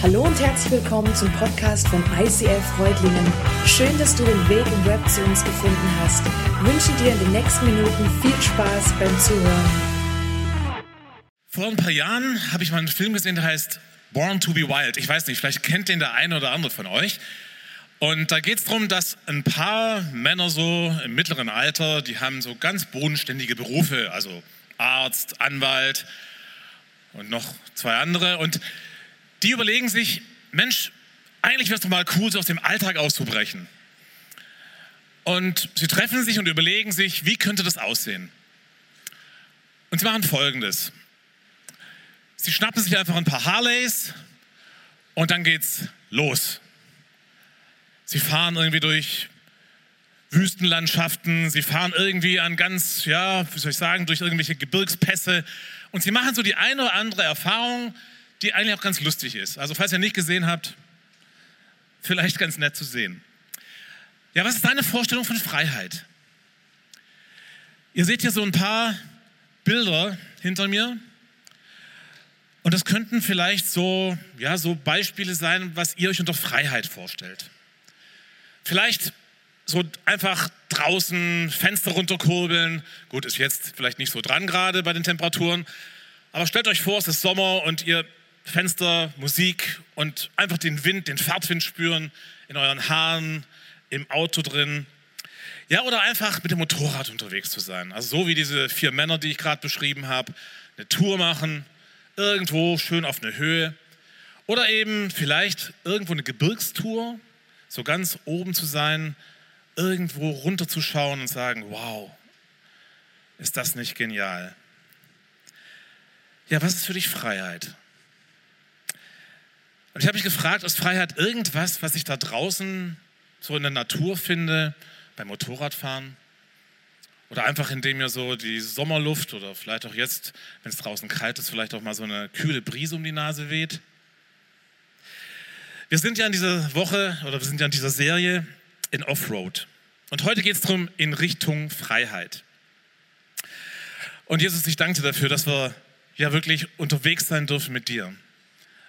Hallo und herzlich willkommen zum Podcast von ICF Freudlingen. Schön, dass du den Weg im Web zu uns gefunden hast. Ich wünsche dir in den nächsten Minuten viel Spaß beim Zuhören. Vor ein paar Jahren habe ich mal einen Film gesehen, der heißt Born to be Wild. Ich weiß nicht, vielleicht kennt den der eine oder andere von euch. Und da geht es darum, dass ein paar Männer so im mittleren Alter, die haben so ganz bodenständige Berufe, also Arzt, Anwalt und noch zwei andere. Und die überlegen sich, Mensch, eigentlich wäre es doch mal cool, so aus dem Alltag auszubrechen. Und sie treffen sich und überlegen sich, wie könnte das aussehen? Und sie machen Folgendes. Sie schnappen sich einfach ein paar Harleys und dann geht's los. Sie fahren irgendwie durch Wüstenlandschaften, sie fahren irgendwie an ganz, ja, wie soll ich sagen, durch irgendwelche Gebirgspässe und sie machen so die eine oder andere Erfahrung, die eigentlich auch ganz lustig ist. Also falls ihr nicht gesehen habt, vielleicht ganz nett zu sehen. Ja, was ist deine Vorstellung von Freiheit? Ihr seht hier so ein paar Bilder hinter mir. Und das könnten vielleicht so, ja, so Beispiele sein, was ihr euch unter Freiheit vorstellt. Vielleicht so einfach draußen Fenster runterkurbeln. Gut, ist jetzt vielleicht nicht so dran gerade bei den Temperaturen. Aber stellt euch vor, es ist Sommer und ihr Fenster, Musik und einfach den Wind, den Fahrtwind spüren in euren Haaren, im Auto drin. Ja, oder einfach mit dem Motorrad unterwegs zu sein. Also so wie diese vier Männer, die ich gerade beschrieben habe, eine Tour machen, irgendwo schön auf eine Höhe. Oder eben vielleicht irgendwo eine Gebirgstour, so ganz oben zu sein, irgendwo runterzuschauen und sagen, wow, ist das nicht genial? Ja, was ist für dich Freiheit? Und ich habe mich gefragt, ist Freiheit irgendwas, was ich da draußen so in der Natur finde, beim Motorradfahren? Oder einfach indem mir so die Sommerluft oder vielleicht auch jetzt, wenn es draußen kalt ist, vielleicht auch mal so eine kühle Brise um die Nase weht? Wir sind ja in dieser Woche oder wir sind ja in dieser Serie in Offroad. Und heute geht es darum in Richtung Freiheit. Und Jesus, ich danke dir dafür, dass wir ja wirklich unterwegs sein dürfen mit dir.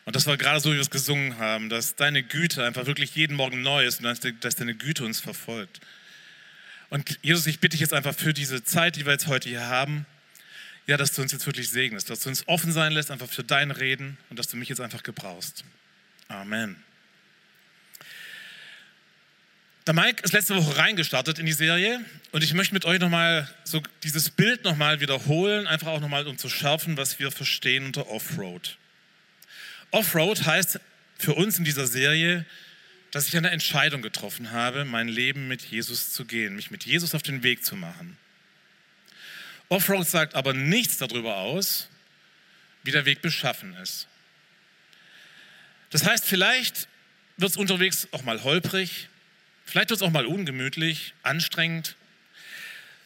Und das war gerade so, wie wir es gesungen haben, dass deine Güte einfach wirklich jeden Morgen neu ist und dass deine Güte uns verfolgt. Und Jesus, ich bitte dich jetzt einfach für diese Zeit, die wir jetzt heute hier haben, ja, dass du uns jetzt wirklich segnest, dass du uns offen sein lässt, einfach für dein Reden und dass du mich jetzt einfach gebrauchst. Amen. Der Mike ist letzte Woche reingestartet in die Serie und ich möchte mit euch nochmal so dieses Bild nochmal wiederholen, einfach auch nochmal um zu schärfen, was wir verstehen unter Offroad. Offroad heißt für uns in dieser Serie, dass ich eine Entscheidung getroffen habe, mein Leben mit Jesus zu gehen, mich mit Jesus auf den Weg zu machen. Offroad sagt aber nichts darüber aus, wie der Weg beschaffen ist. Das heißt, vielleicht wird es unterwegs auch mal holprig, vielleicht wird es auch mal ungemütlich, anstrengend.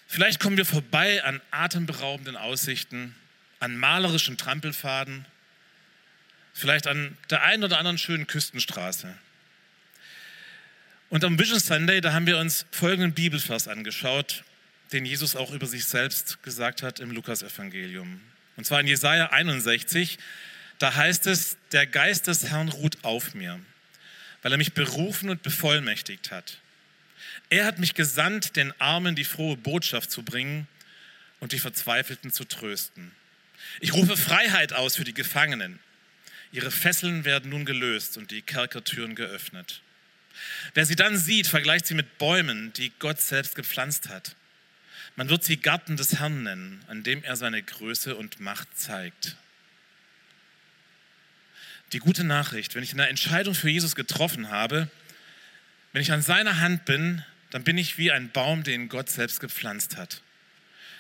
Vielleicht kommen wir vorbei an atemberaubenden Aussichten, an malerischen Trampelfaden vielleicht an der einen oder anderen schönen Küstenstraße. Und am Vision Sunday, da haben wir uns folgenden Bibelvers angeschaut, den Jesus auch über sich selbst gesagt hat im Lukasevangelium. Und zwar in Jesaja 61, da heißt es: Der Geist des Herrn ruht auf mir, weil er mich berufen und bevollmächtigt hat. Er hat mich gesandt, den Armen die frohe Botschaft zu bringen und die Verzweifelten zu trösten. Ich rufe Freiheit aus für die Gefangenen Ihre Fesseln werden nun gelöst und die Kerkertüren geöffnet. Wer sie dann sieht, vergleicht sie mit Bäumen, die Gott selbst gepflanzt hat. Man wird sie Garten des Herrn nennen, an dem er seine Größe und Macht zeigt. Die gute Nachricht, wenn ich eine Entscheidung für Jesus getroffen habe, wenn ich an seiner Hand bin, dann bin ich wie ein Baum, den Gott selbst gepflanzt hat.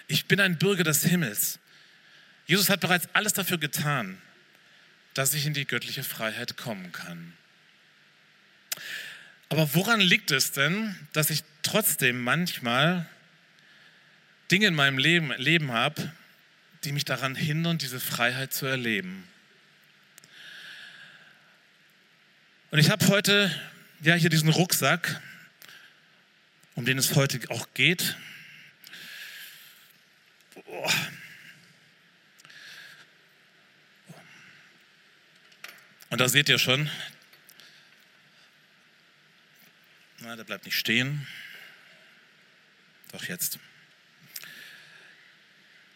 Ich bin ein Bürger des Himmels. Jesus hat bereits alles dafür getan, dass ich in die göttliche Freiheit kommen kann. Aber woran liegt es denn, dass ich trotzdem manchmal Dinge in meinem Leben, Leben habe, die mich daran hindern, diese Freiheit zu erleben? Und ich habe heute ja hier diesen Rucksack, um den es heute auch geht. Und da seht ihr schon, na, der bleibt nicht stehen. Doch jetzt.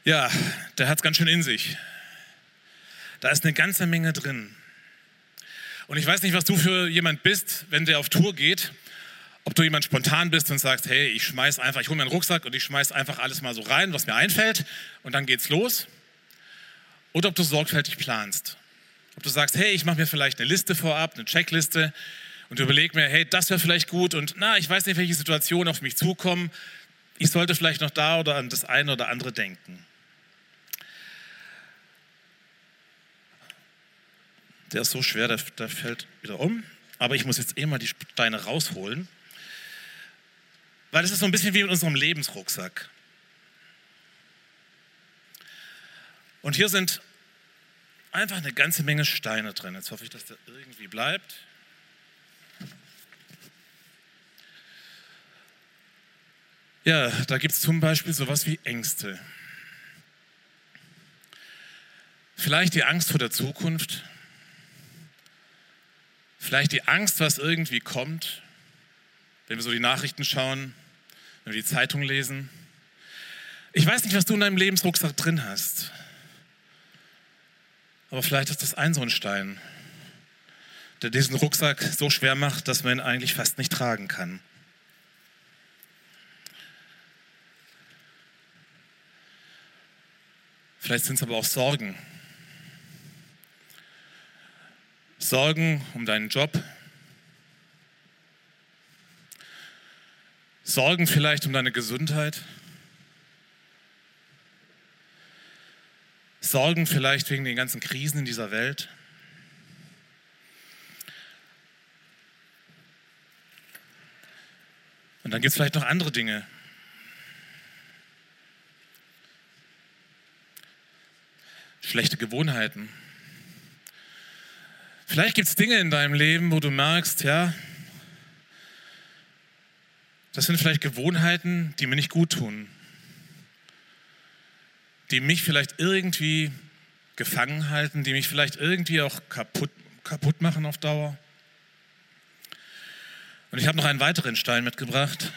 Ja, der hat es ganz schön in sich. Da ist eine ganze Menge drin. Und ich weiß nicht, was du für jemand bist, wenn der auf Tour geht. Ob du jemand spontan bist und sagst, hey, ich schmeiß einfach, ich hole mir einen Rucksack und ich schmeiß einfach alles mal so rein, was mir einfällt und dann geht's los. Oder ob du sorgfältig planst. Ob du sagst, hey, ich mache mir vielleicht eine Liste vorab, eine Checkliste und überleg mir, hey, das wäre vielleicht gut und na, ich weiß nicht, welche Situationen auf mich zukommen. Ich sollte vielleicht noch da oder an das eine oder andere denken. Der ist so schwer, der, der fällt wieder um. Aber ich muss jetzt eh mal die Steine rausholen. Weil es ist so ein bisschen wie mit unserem Lebensrucksack. Und hier sind einfach eine ganze Menge Steine drin. Jetzt hoffe ich, dass der irgendwie bleibt. Ja, da gibt es zum Beispiel sowas wie Ängste. Vielleicht die Angst vor der Zukunft. Vielleicht die Angst, was irgendwie kommt, wenn wir so die Nachrichten schauen, wenn wir die Zeitung lesen. Ich weiß nicht, was du in deinem Lebensrucksack drin hast. Aber vielleicht ist das ein so ein Stein, der diesen Rucksack so schwer macht, dass man ihn eigentlich fast nicht tragen kann. Vielleicht sind es aber auch Sorgen, Sorgen um deinen Job. Sorgen vielleicht um deine Gesundheit. Sorgen vielleicht wegen den ganzen Krisen in dieser Welt. Und dann gibt es vielleicht noch andere Dinge. Schlechte Gewohnheiten. Vielleicht gibt es Dinge in deinem Leben, wo du merkst, ja, das sind vielleicht Gewohnheiten, die mir nicht gut tun, die mich vielleicht irgendwie gefangen halten, die mich vielleicht irgendwie auch kaputt, kaputt machen auf Dauer. Und ich habe noch einen weiteren Stein mitgebracht.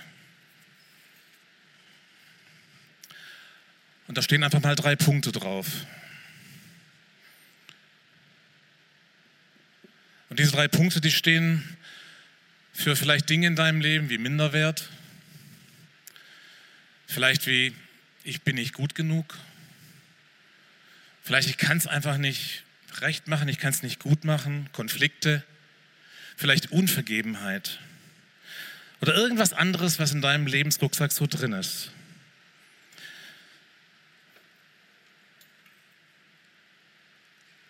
Und da stehen einfach mal drei Punkte drauf. Und diese drei Punkte, die stehen für vielleicht Dinge in deinem Leben wie Minderwert, vielleicht wie ich bin nicht gut genug, vielleicht ich kann es einfach nicht recht machen, ich kann es nicht gut machen, Konflikte, vielleicht Unvergebenheit oder irgendwas anderes, was in deinem Lebensrucksack so drin ist.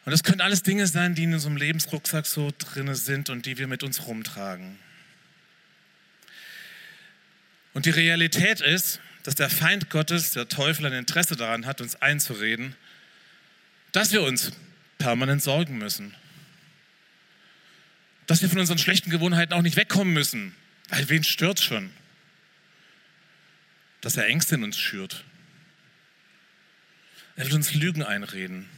Und das können alles Dinge sein, die in unserem Lebensrucksack so drin sind und die wir mit uns rumtragen. Und die Realität ist, dass der Feind Gottes, der Teufel, ein Interesse daran hat, uns einzureden, dass wir uns permanent sorgen müssen. Dass wir von unseren schlechten Gewohnheiten auch nicht wegkommen müssen. Weil wen stört schon? Dass er Ängste in uns schürt. Er will uns Lügen einreden.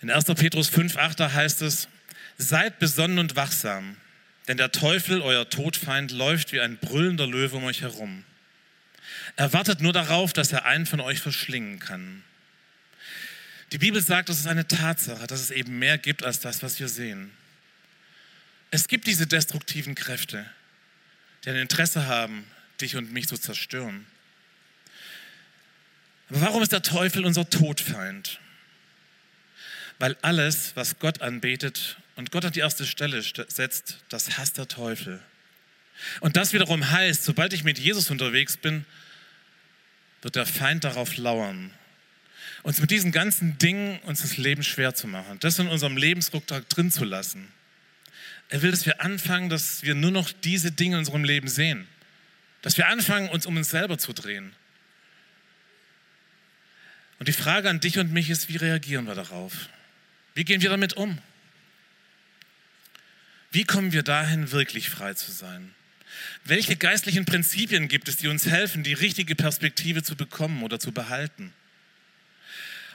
In 1. Petrus 5, 8 heißt es, seid besonnen und wachsam, denn der Teufel, euer Todfeind, läuft wie ein brüllender Löwe um euch herum. Er wartet nur darauf, dass er einen von euch verschlingen kann. Die Bibel sagt, das ist eine Tatsache, dass es eben mehr gibt als das, was wir sehen. Es gibt diese destruktiven Kräfte, die ein Interesse haben, dich und mich zu zerstören. Aber warum ist der Teufel unser Todfeind? Weil alles, was Gott anbetet und Gott an die erste Stelle setzt, das hasst der Teufel. Und das wiederum heißt, sobald ich mit Jesus unterwegs bin, wird der Feind darauf lauern, uns mit diesen ganzen Dingen uns das Leben schwer zu machen, das in unserem Lebensrucksack drin zu lassen. Er will, dass wir anfangen, dass wir nur noch diese Dinge in unserem Leben sehen, dass wir anfangen, uns um uns selber zu drehen. Und die Frage an dich und mich ist, wie reagieren wir darauf? Wie gehen wir damit um? Wie kommen wir dahin, wirklich frei zu sein? Welche geistlichen Prinzipien gibt es, die uns helfen, die richtige Perspektive zu bekommen oder zu behalten?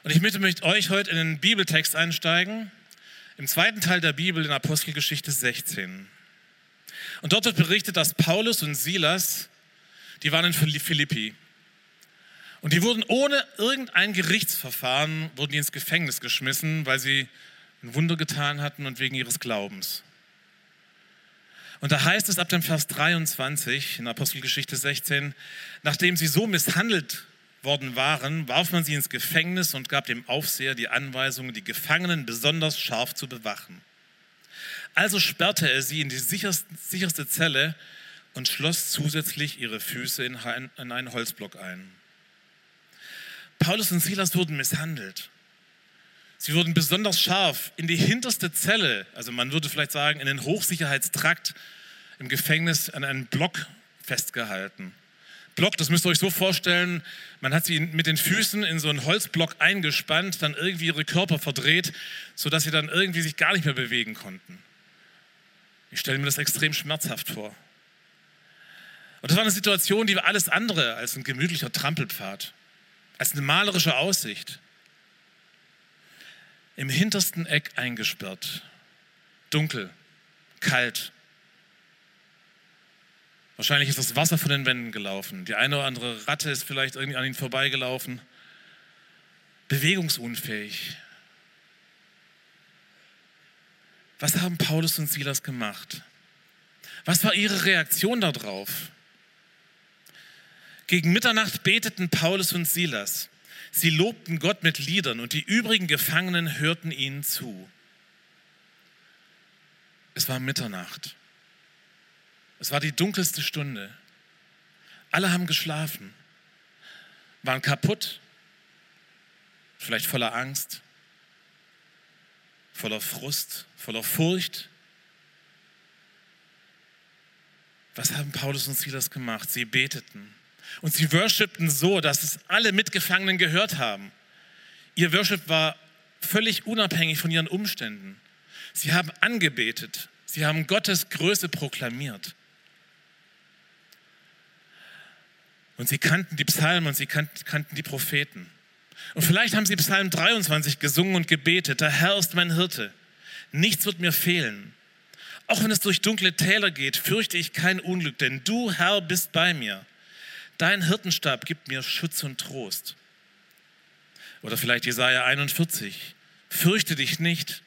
Und ich möchte mit euch heute in den Bibeltext einsteigen, im zweiten Teil der Bibel in Apostelgeschichte 16. Und dort wird berichtet, dass Paulus und Silas, die waren in Philippi. Und die wurden ohne irgendein Gerichtsverfahren, wurden die ins Gefängnis geschmissen, weil sie ein Wunder getan hatten und wegen ihres Glaubens. Und da heißt es ab dem Vers 23 in Apostelgeschichte 16, nachdem sie so misshandelt worden waren, warf man sie ins Gefängnis und gab dem Aufseher die Anweisung, die Gefangenen besonders scharf zu bewachen. Also sperrte er sie in die sicherste Zelle und schloss zusätzlich ihre Füße in einen Holzblock ein. Paulus und Silas wurden misshandelt. Sie wurden besonders scharf in die hinterste Zelle, also man würde vielleicht sagen in den Hochsicherheitstrakt im Gefängnis an einen Block festgehalten. Block, das müsst ihr euch so vorstellen, man hat sie mit den Füßen in so einen Holzblock eingespannt, dann irgendwie ihre Körper verdreht, sodass sie dann irgendwie sich gar nicht mehr bewegen konnten. Ich stelle mir das extrem schmerzhaft vor. Und das war eine Situation, die war alles andere als ein gemütlicher Trampelpfad, als eine malerische Aussicht im hintersten Eck eingesperrt. Dunkel, kalt. Wahrscheinlich ist das Wasser von den Wänden gelaufen. Die eine oder andere Ratte ist vielleicht irgendwie an ihnen vorbeigelaufen. Bewegungsunfähig. Was haben Paulus und Silas gemacht? Was war ihre Reaktion darauf? Gegen Mitternacht beteten Paulus und Silas. Sie lobten Gott mit Liedern und die übrigen Gefangenen hörten ihnen zu. Es war Mitternacht. Es war die dunkelste Stunde. Alle haben geschlafen, waren kaputt, vielleicht voller Angst, voller Frust, voller Furcht. Was haben Paulus und Silas gemacht? Sie beteten. Und sie worshipten so, dass es alle Mitgefangenen gehört haben. Ihr Worship war völlig unabhängig von ihren Umständen. Sie haben angebetet. Sie haben Gottes Größe proklamiert. Und sie kannten die Psalmen und sie kannten die Propheten. Und vielleicht haben sie Psalm 23 gesungen und gebetet. Der Herr ist mein Hirte. Nichts wird mir fehlen. Auch wenn es durch dunkle Täler geht, fürchte ich kein Unglück, denn du, Herr, bist bei mir. Dein Hirtenstab gibt mir Schutz und Trost. Oder vielleicht Jesaja 41. Fürchte dich nicht,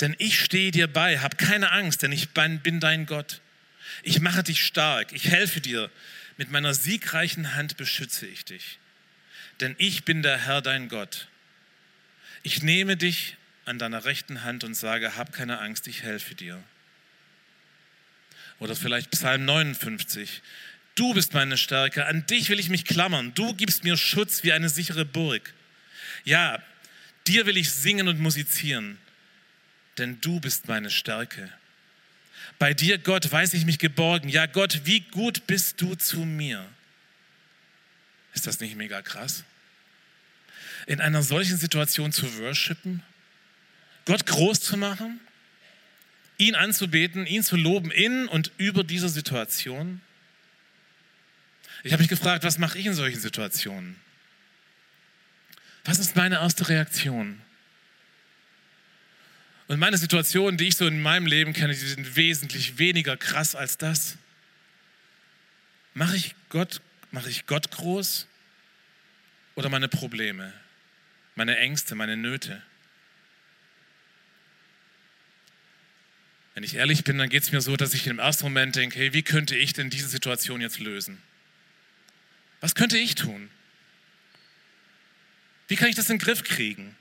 denn ich stehe dir bei. Hab keine Angst, denn ich bin dein Gott. Ich mache dich stark. Ich helfe dir. Mit meiner siegreichen Hand beschütze ich dich. Denn ich bin der Herr dein Gott. Ich nehme dich an deiner rechten Hand und sage, hab keine Angst, ich helfe dir. Oder vielleicht Psalm 59. Du bist meine Stärke, an dich will ich mich klammern. Du gibst mir Schutz wie eine sichere Burg. Ja, dir will ich singen und musizieren, denn du bist meine Stärke. Bei dir, Gott, weiß ich mich geborgen. Ja, Gott, wie gut bist du zu mir. Ist das nicht mega krass? In einer solchen Situation zu worshipen, Gott groß zu machen, ihn anzubeten, ihn zu loben in und über dieser Situation. Ich habe mich gefragt, was mache ich in solchen Situationen? Was ist meine erste Reaktion? Und meine Situationen, die ich so in meinem Leben kenne, die sind wesentlich weniger krass als das. Mache ich Gott, mache ich Gott groß oder meine Probleme, meine Ängste, meine Nöte? Wenn ich ehrlich bin, dann geht es mir so, dass ich im ersten Moment denke, hey, wie könnte ich denn diese Situation jetzt lösen? Was könnte ich tun? Wie kann ich das in den Griff kriegen?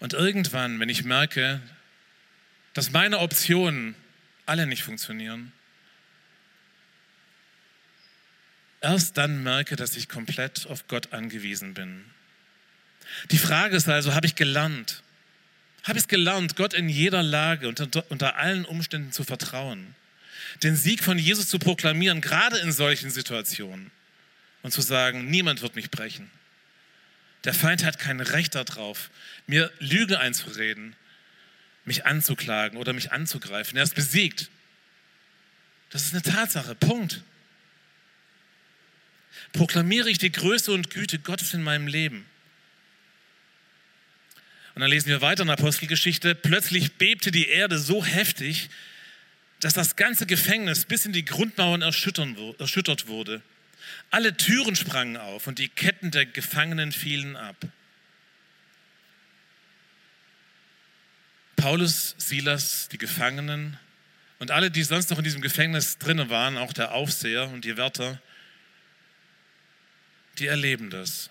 Und irgendwann, wenn ich merke, dass meine Optionen alle nicht funktionieren, erst dann merke, dass ich komplett auf Gott angewiesen bin. Die Frage ist also, habe ich gelernt? Habe ich es gelernt, Gott in jeder Lage und unter allen Umständen zu vertrauen? Den Sieg von Jesus zu proklamieren, gerade in solchen Situationen. Und zu sagen, niemand wird mich brechen. Der Feind hat kein Recht darauf, mir Lüge einzureden, mich anzuklagen oder mich anzugreifen. Er ist besiegt. Das ist eine Tatsache. Punkt. Proklamiere ich die Größe und Güte Gottes in meinem Leben. Und dann lesen wir weiter in der Apostelgeschichte. Plötzlich bebte die Erde so heftig, dass das ganze Gefängnis bis in die Grundmauern erschüttert wurde. Alle Türen sprangen auf und die Ketten der Gefangenen fielen ab. Paulus, Silas, die Gefangenen und alle, die sonst noch in diesem Gefängnis drinnen waren, auch der Aufseher und die Wärter, die erleben das.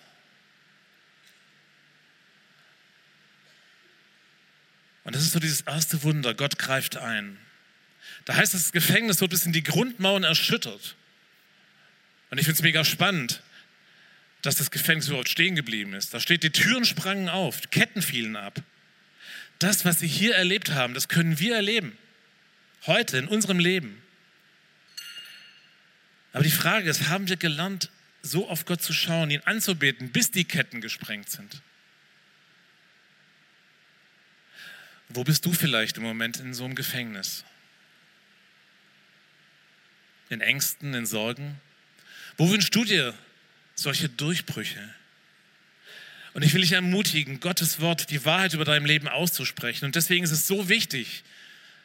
Und das ist so dieses erste Wunder, Gott greift ein. Da heißt es, das Gefängnis wird bis in die Grundmauern erschüttert. Und ich finde es mega spannend, dass das Gefängnis überhaupt stehen geblieben ist. Da steht, die Türen sprangen auf, Ketten fielen ab. Das, was sie hier erlebt haben, das können wir erleben. Heute in unserem Leben. Aber die Frage ist, haben wir gelernt, so auf Gott zu schauen, ihn anzubeten, bis die Ketten gesprengt sind? Wo bist du vielleicht im Moment in so einem Gefängnis? In Ängsten, in Sorgen? Wo wünschst du dir solche Durchbrüche? Und ich will dich ermutigen, Gottes Wort, die Wahrheit über deinem Leben auszusprechen. Und deswegen ist es so wichtig,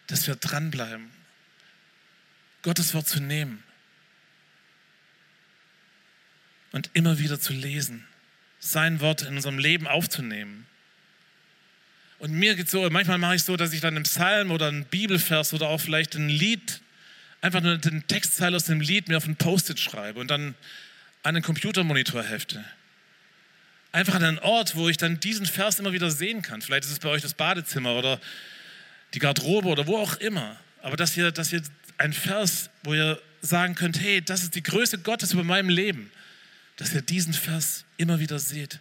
dass wir dranbleiben, Gottes Wort zu nehmen und immer wieder zu lesen, sein Wort in unserem Leben aufzunehmen. Und mir geht es so, manchmal mache ich so, dass ich dann einen Psalm oder einen Bibelvers oder auch vielleicht ein Lied einfach nur den Textteil aus dem Lied mir auf ein Post-it schreibe und dann an den Computermonitor hefte. Einfach an einen Ort, wo ich dann diesen Vers immer wieder sehen kann. Vielleicht ist es bei euch das Badezimmer oder die Garderobe oder wo auch immer. Aber dass ihr, dass ihr einen Vers, wo ihr sagen könnt, hey, das ist die Größe Gottes über meinem Leben, dass ihr diesen Vers immer wieder seht.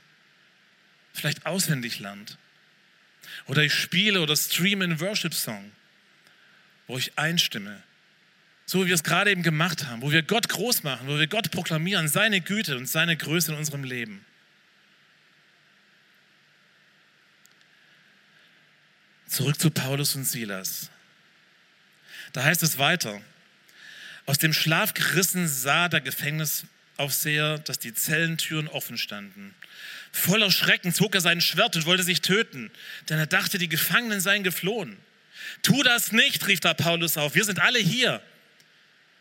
Vielleicht auswendig lernt. Oder ich spiele oder streame einen Worship-Song, wo ich einstimme so wie wir es gerade eben gemacht haben, wo wir Gott groß machen, wo wir Gott proklamieren, seine Güte und seine Größe in unserem Leben. Zurück zu Paulus und Silas. Da heißt es weiter. Aus dem Schlaf gerissen sah der Gefängnisaufseher, dass die Zellentüren offen standen. Voller Schrecken zog er sein Schwert und wollte sich töten, denn er dachte, die Gefangenen seien geflohen. Tu das nicht, rief da Paulus auf. Wir sind alle hier.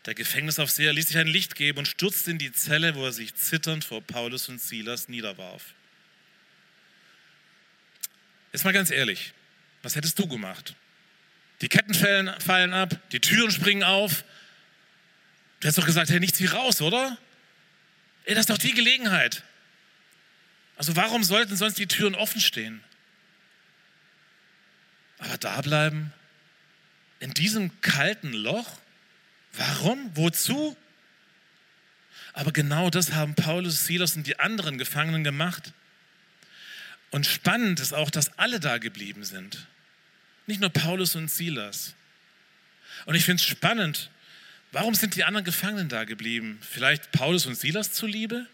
Der Gefängnisaufseher ließ sich ein Licht geben und stürzte in die Zelle, wo er sich zitternd vor Paulus und Silas niederwarf. Jetzt mal ganz ehrlich, was hättest du gemacht? Die Ketten fallen, ab, die Türen springen auf. Du hättest doch gesagt, hey, nichts wie raus, oder? Ey, das ist doch die Gelegenheit. Also warum sollten sonst die Türen offen stehen? Aber da bleiben, in diesem kalten Loch? Warum? Wozu? Aber genau das haben Paulus, Silas und die anderen Gefangenen gemacht. Und spannend ist auch, dass alle da geblieben sind. Nicht nur Paulus und Silas. Und ich finde es spannend, warum sind die anderen Gefangenen da geblieben? Vielleicht Paulus und Silas zuliebe?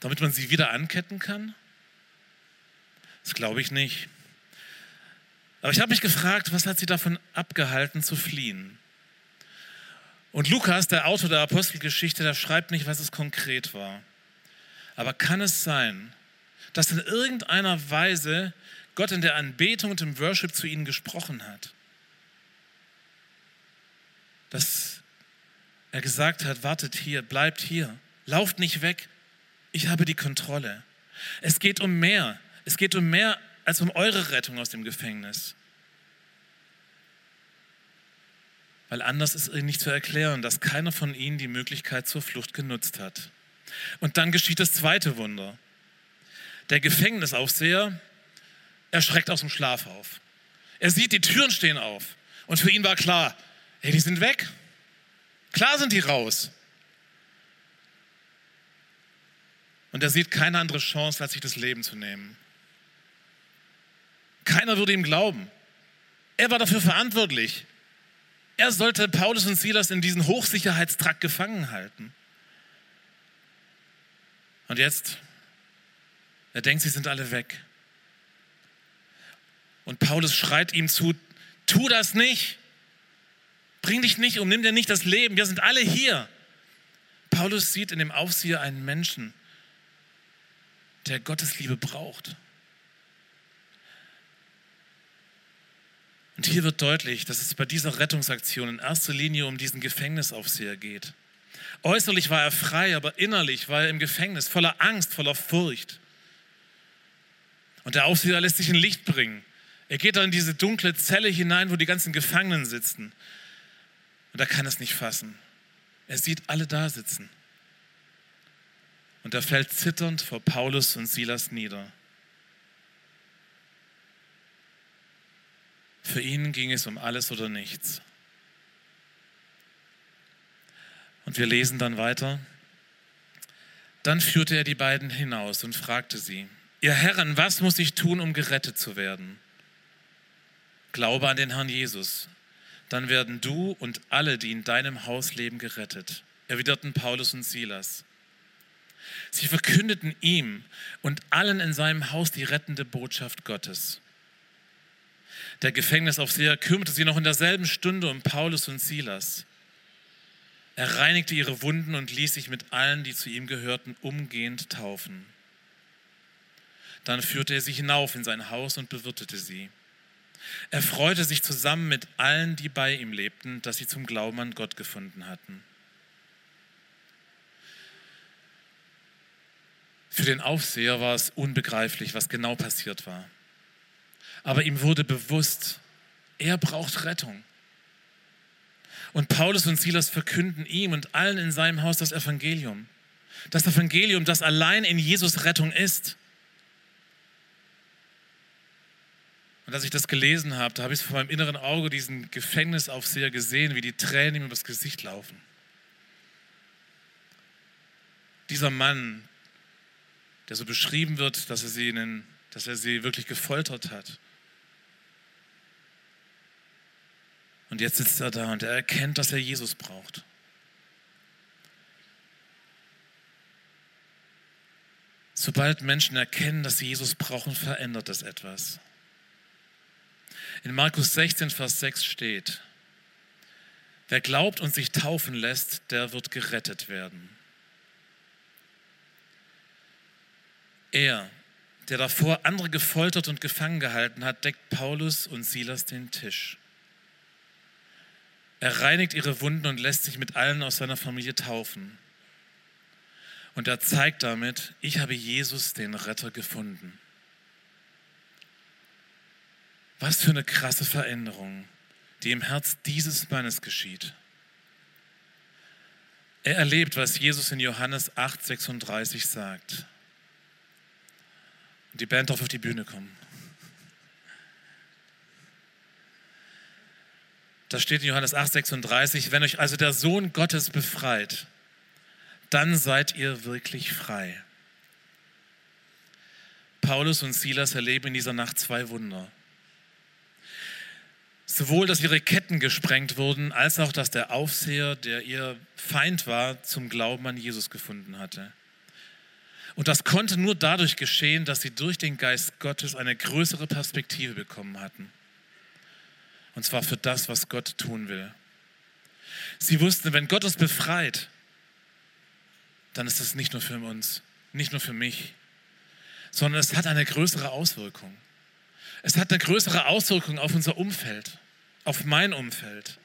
Damit man sie wieder anketten kann? Das glaube ich nicht. Aber ich habe mich gefragt, was hat sie davon abgehalten zu fliehen? Und Lukas, der Autor der Apostelgeschichte, der schreibt nicht, was es konkret war. Aber kann es sein, dass in irgendeiner Weise Gott in der Anbetung und im Worship zu ihnen gesprochen hat? Dass er gesagt hat, wartet hier, bleibt hier, lauft nicht weg, ich habe die Kontrolle. Es geht um mehr. Es geht um mehr als um eure Rettung aus dem Gefängnis. Weil anders ist nicht zu erklären, dass keiner von ihnen die Möglichkeit zur Flucht genutzt hat. Und dann geschieht das zweite Wunder. Der Gefängnisaufseher erschreckt aus dem Schlaf auf. Er sieht, die Türen stehen auf. Und für ihn war klar, hey, die sind weg. Klar sind die raus. Und er sieht keine andere Chance, als sich das Leben zu nehmen. Keiner würde ihm glauben. Er war dafür verantwortlich. Er sollte Paulus und Silas in diesen Hochsicherheitstrakt gefangen halten. Und jetzt, er denkt, sie sind alle weg. Und Paulus schreit ihm zu, tu das nicht. Bring dich nicht um, nimm dir nicht das Leben. Wir sind alle hier. Paulus sieht in dem Aufseher einen Menschen, der Gottes Liebe braucht. Und hier wird deutlich, dass es bei dieser Rettungsaktion in erster Linie um diesen Gefängnisaufseher geht. Äußerlich war er frei, aber innerlich war er im Gefängnis, voller Angst, voller Furcht. Und der Aufseher lässt sich in Licht bringen. Er geht dann in diese dunkle Zelle hinein, wo die ganzen Gefangenen sitzen. Und er kann es nicht fassen. Er sieht alle da sitzen. Und er fällt zitternd vor Paulus und Silas nieder. Für ihn ging es um alles oder nichts. Und wir lesen dann weiter. Dann führte er die beiden hinaus und fragte sie, ihr Herren, was muss ich tun, um gerettet zu werden? Glaube an den Herrn Jesus, dann werden du und alle, die in deinem Haus leben, gerettet, erwiderten Paulus und Silas. Sie verkündeten ihm und allen in seinem Haus die rettende Botschaft Gottes. Der Gefängnisaufseher kümmerte sich noch in derselben Stunde um Paulus und Silas. Er reinigte ihre Wunden und ließ sich mit allen, die zu ihm gehörten, umgehend taufen. Dann führte er sie hinauf in sein Haus und bewirtete sie. Er freute sich zusammen mit allen, die bei ihm lebten, dass sie zum Glauben an Gott gefunden hatten. Für den Aufseher war es unbegreiflich, was genau passiert war. Aber ihm wurde bewusst, er braucht Rettung. Und Paulus und Silas verkünden ihm und allen in seinem Haus das Evangelium. Das Evangelium, das allein in Jesus Rettung ist. Und als ich das gelesen habe, da habe ich vor meinem inneren Auge diesen Gefängnisaufseher gesehen, wie die Tränen ihm übers Gesicht laufen. Dieser Mann, der so beschrieben wird, dass er sie, in, dass er sie wirklich gefoltert hat. Und jetzt sitzt er da und er erkennt, dass er Jesus braucht. Sobald Menschen erkennen, dass sie Jesus brauchen, verändert das etwas. In Markus 16, Vers 6 steht, wer glaubt und sich taufen lässt, der wird gerettet werden. Er, der davor andere gefoltert und gefangen gehalten hat, deckt Paulus und Silas den Tisch. Er reinigt ihre Wunden und lässt sich mit allen aus seiner Familie taufen. Und er zeigt damit, ich habe Jesus, den Retter, gefunden. Was für eine krasse Veränderung, die im Herz dieses Mannes geschieht. Er erlebt, was Jesus in Johannes 8:36 sagt. Und die Band darf auf die Bühne kommen. Da steht in Johannes 8:36, wenn euch also der Sohn Gottes befreit, dann seid ihr wirklich frei. Paulus und Silas erleben in dieser Nacht zwei Wunder. Sowohl, dass ihre Ketten gesprengt wurden, als auch, dass der Aufseher, der ihr Feind war, zum Glauben an Jesus gefunden hatte. Und das konnte nur dadurch geschehen, dass sie durch den Geist Gottes eine größere Perspektive bekommen hatten. Und zwar für das, was Gott tun will. Sie wussten, wenn Gott uns befreit, dann ist das nicht nur für uns, nicht nur für mich, sondern es hat eine größere Auswirkung. Es hat eine größere Auswirkung auf unser Umfeld, auf mein Umfeld.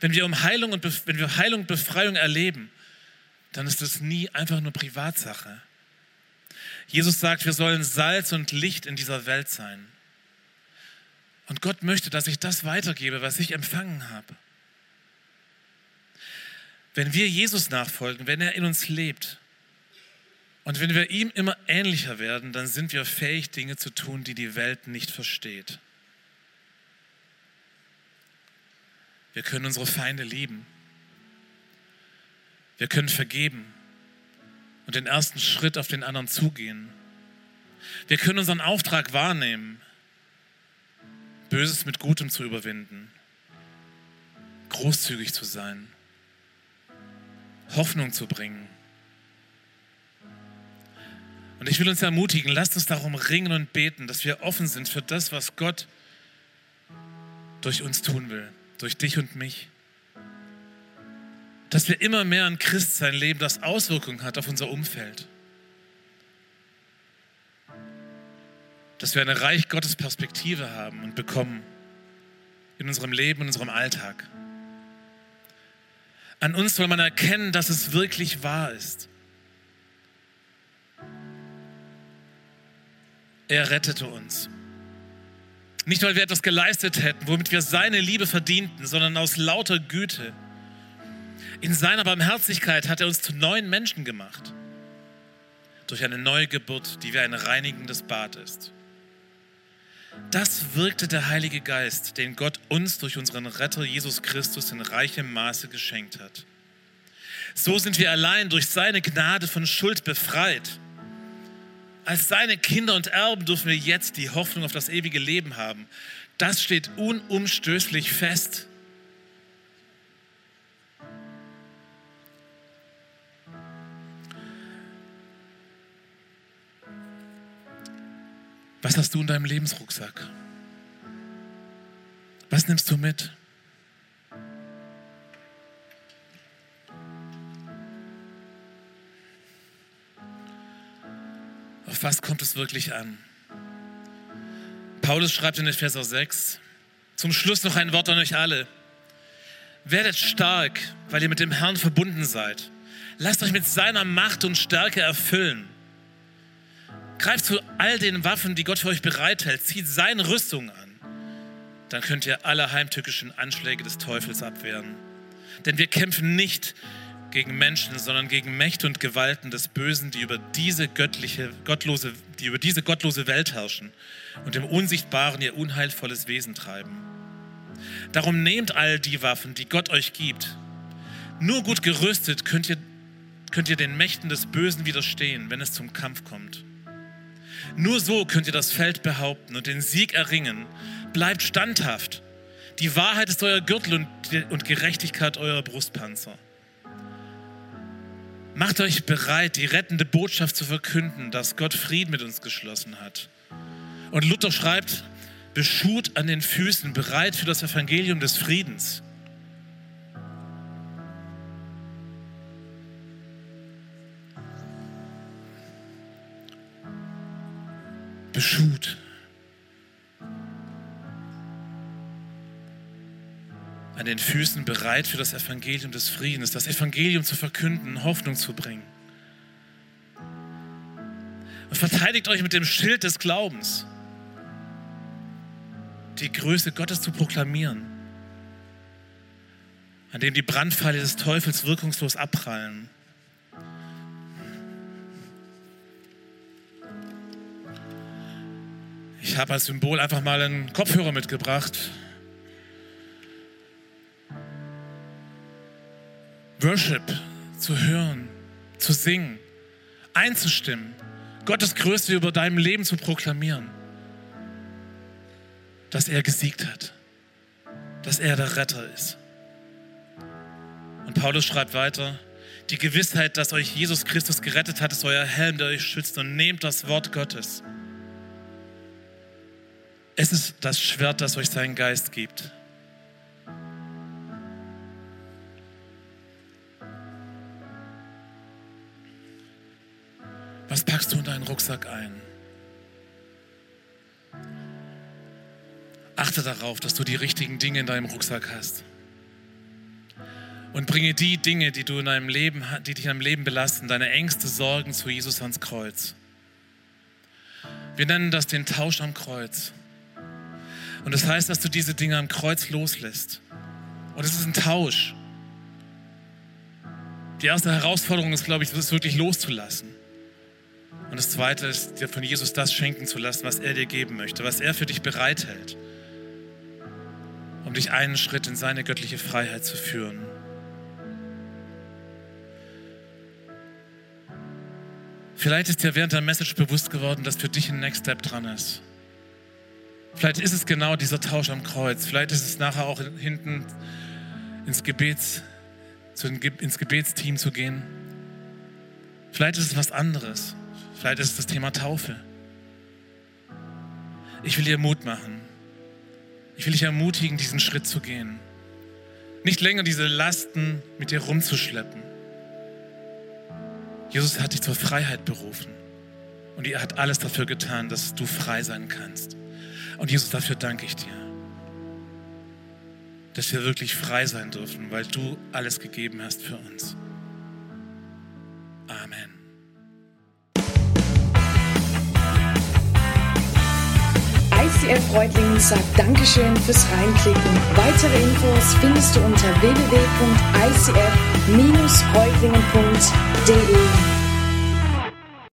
Wenn wir um Heilung und wenn wir Heilung und Befreiung erleben, dann ist das nie einfach nur Privatsache. Jesus sagt, wir sollen Salz und Licht in dieser Welt sein. Und Gott möchte, dass ich das weitergebe, was ich empfangen habe. Wenn wir Jesus nachfolgen, wenn er in uns lebt und wenn wir ihm immer ähnlicher werden, dann sind wir fähig, Dinge zu tun, die die Welt nicht versteht. Wir können unsere Feinde lieben. Wir können vergeben und den ersten Schritt auf den anderen zugehen. Wir können unseren Auftrag wahrnehmen. Böses mit Gutem zu überwinden, großzügig zu sein, Hoffnung zu bringen. Und ich will uns ermutigen, lasst uns darum ringen und beten, dass wir offen sind für das, was Gott durch uns tun will, durch dich und mich. dass wir immer mehr ein Christsein leben, das Auswirkungen hat auf unser Umfeld. Dass wir eine Reich Gottes Perspektive haben und bekommen in unserem Leben, in unserem Alltag. An uns soll man erkennen, dass es wirklich wahr ist. Er rettete uns. Nicht, weil wir etwas geleistet hätten, womit wir seine Liebe verdienten, sondern aus lauter Güte. In seiner Barmherzigkeit hat er uns zu neuen Menschen gemacht. Durch eine neue Geburt, die wie ein reinigendes Bad ist. Das wirkte der Heilige Geist, den Gott uns durch unseren Retter Jesus Christus in reichem Maße geschenkt hat. So sind wir allein durch seine Gnade von Schuld befreit. Als seine Kinder und Erben dürfen wir jetzt die Hoffnung auf das ewige Leben haben. Das steht unumstößlich fest. Was hast du in deinem Lebensrucksack? Was nimmst du mit? Auf was kommt es wirklich an? Paulus schreibt in Epheser 6, zum Schluss noch ein Wort an euch alle. Werdet stark, weil ihr mit dem Herrn verbunden seid. Lasst euch mit seiner Macht und Stärke erfüllen. Greift zu all den Waffen, die Gott für euch bereithält. Zieht seine Rüstung an. Dann könnt ihr alle heimtückischen Anschläge des Teufels abwehren. Denn wir kämpfen nicht gegen Menschen, sondern gegen Mächte und Gewalten des Bösen, die über diese göttliche, gottlose, die über diese gottlose Welt herrschen und im Unsichtbaren ihr unheilvolles Wesen treiben. Darum nehmt all die Waffen, die Gott euch gibt. Nur gut gerüstet könnt ihr, könnt ihr den Mächten des Bösen widerstehen, wenn es zum Kampf kommt. Nur so könnt ihr das Feld behaupten und den Sieg erringen. Bleibt standhaft. Die Wahrheit ist euer Gürtel und, Gerechtigkeit euer Brustpanzer. Macht euch bereit, die rettende Botschaft zu verkünden, dass Gott Frieden mit uns geschlossen hat. Und Luther schreibt, beschut an den Füßen, bereit für das Evangelium des Friedens. Beschut. An den Füßen bereit für das Evangelium des Friedens, das Evangelium zu verkünden, Hoffnung zu bringen. Und verteidigt euch mit dem Schild des Glaubens, die Größe Gottes zu proklamieren, an dem die Brandpfeile des Teufels wirkungslos abprallen Ich habe als Symbol einfach mal einen Kopfhörer mitgebracht. Worship zu hören, zu singen, einzustimmen, Gottes Größe über deinem Leben zu proklamieren, dass er gesiegt hat, dass er der Retter ist. Und Paulus schreibt weiter, die Gewissheit, dass euch Jesus Christus gerettet hat, ist euer Helm, der euch schützt und nehmt das Wort Gottes. Es ist das Schwert, das euch seinen Geist gibt. Was packst du in deinen Rucksack ein? Achte darauf, dass du die richtigen Dinge in deinem Rucksack hast. Und bringe die Dinge, die du in deinem Leben, die dich in deinem Leben belasten, deine Ängste, Sorgen zu Jesus ans Kreuz. Wir nennen das den Tausch am Kreuz. Und das heißt, dass du diese Dinge am Kreuz loslässt. Und es ist ein Tausch. Die erste Herausforderung ist, glaube ich, das wirklich loszulassen. Und das zweite ist, dir von Jesus das schenken zu lassen, was er dir geben möchte, was er für dich bereithält, um dich einen Schritt in seine göttliche Freiheit zu führen. Vielleicht ist dir während der Message bewusst geworden, dass für dich ein Next Step dran ist. Vielleicht ist es genau dieser Tausch am Kreuz. Vielleicht ist es nachher auch hinten ins Gebets, ins Gebetsteam zu gehen. Vielleicht ist es was anderes. Vielleicht ist es das Thema Taufe. Ich will dir Mut machen. Ich will dich ermutigen, diesen Schritt zu gehen. nicht länger diese Lasten mit dir rumzuschleppen. Jesus hat dich zur Freiheit berufen und er hat alles dafür getan, dass du frei sein kannst. Und Jesus, dafür danke ich dir, dass wir wirklich frei sein dürfen, weil du alles gegeben hast für uns. Amen. ICF Reutlingen sagt Dankeschön fürs Reinklicken. Weitere Infos findest du unter www.icf-reutlingen.de.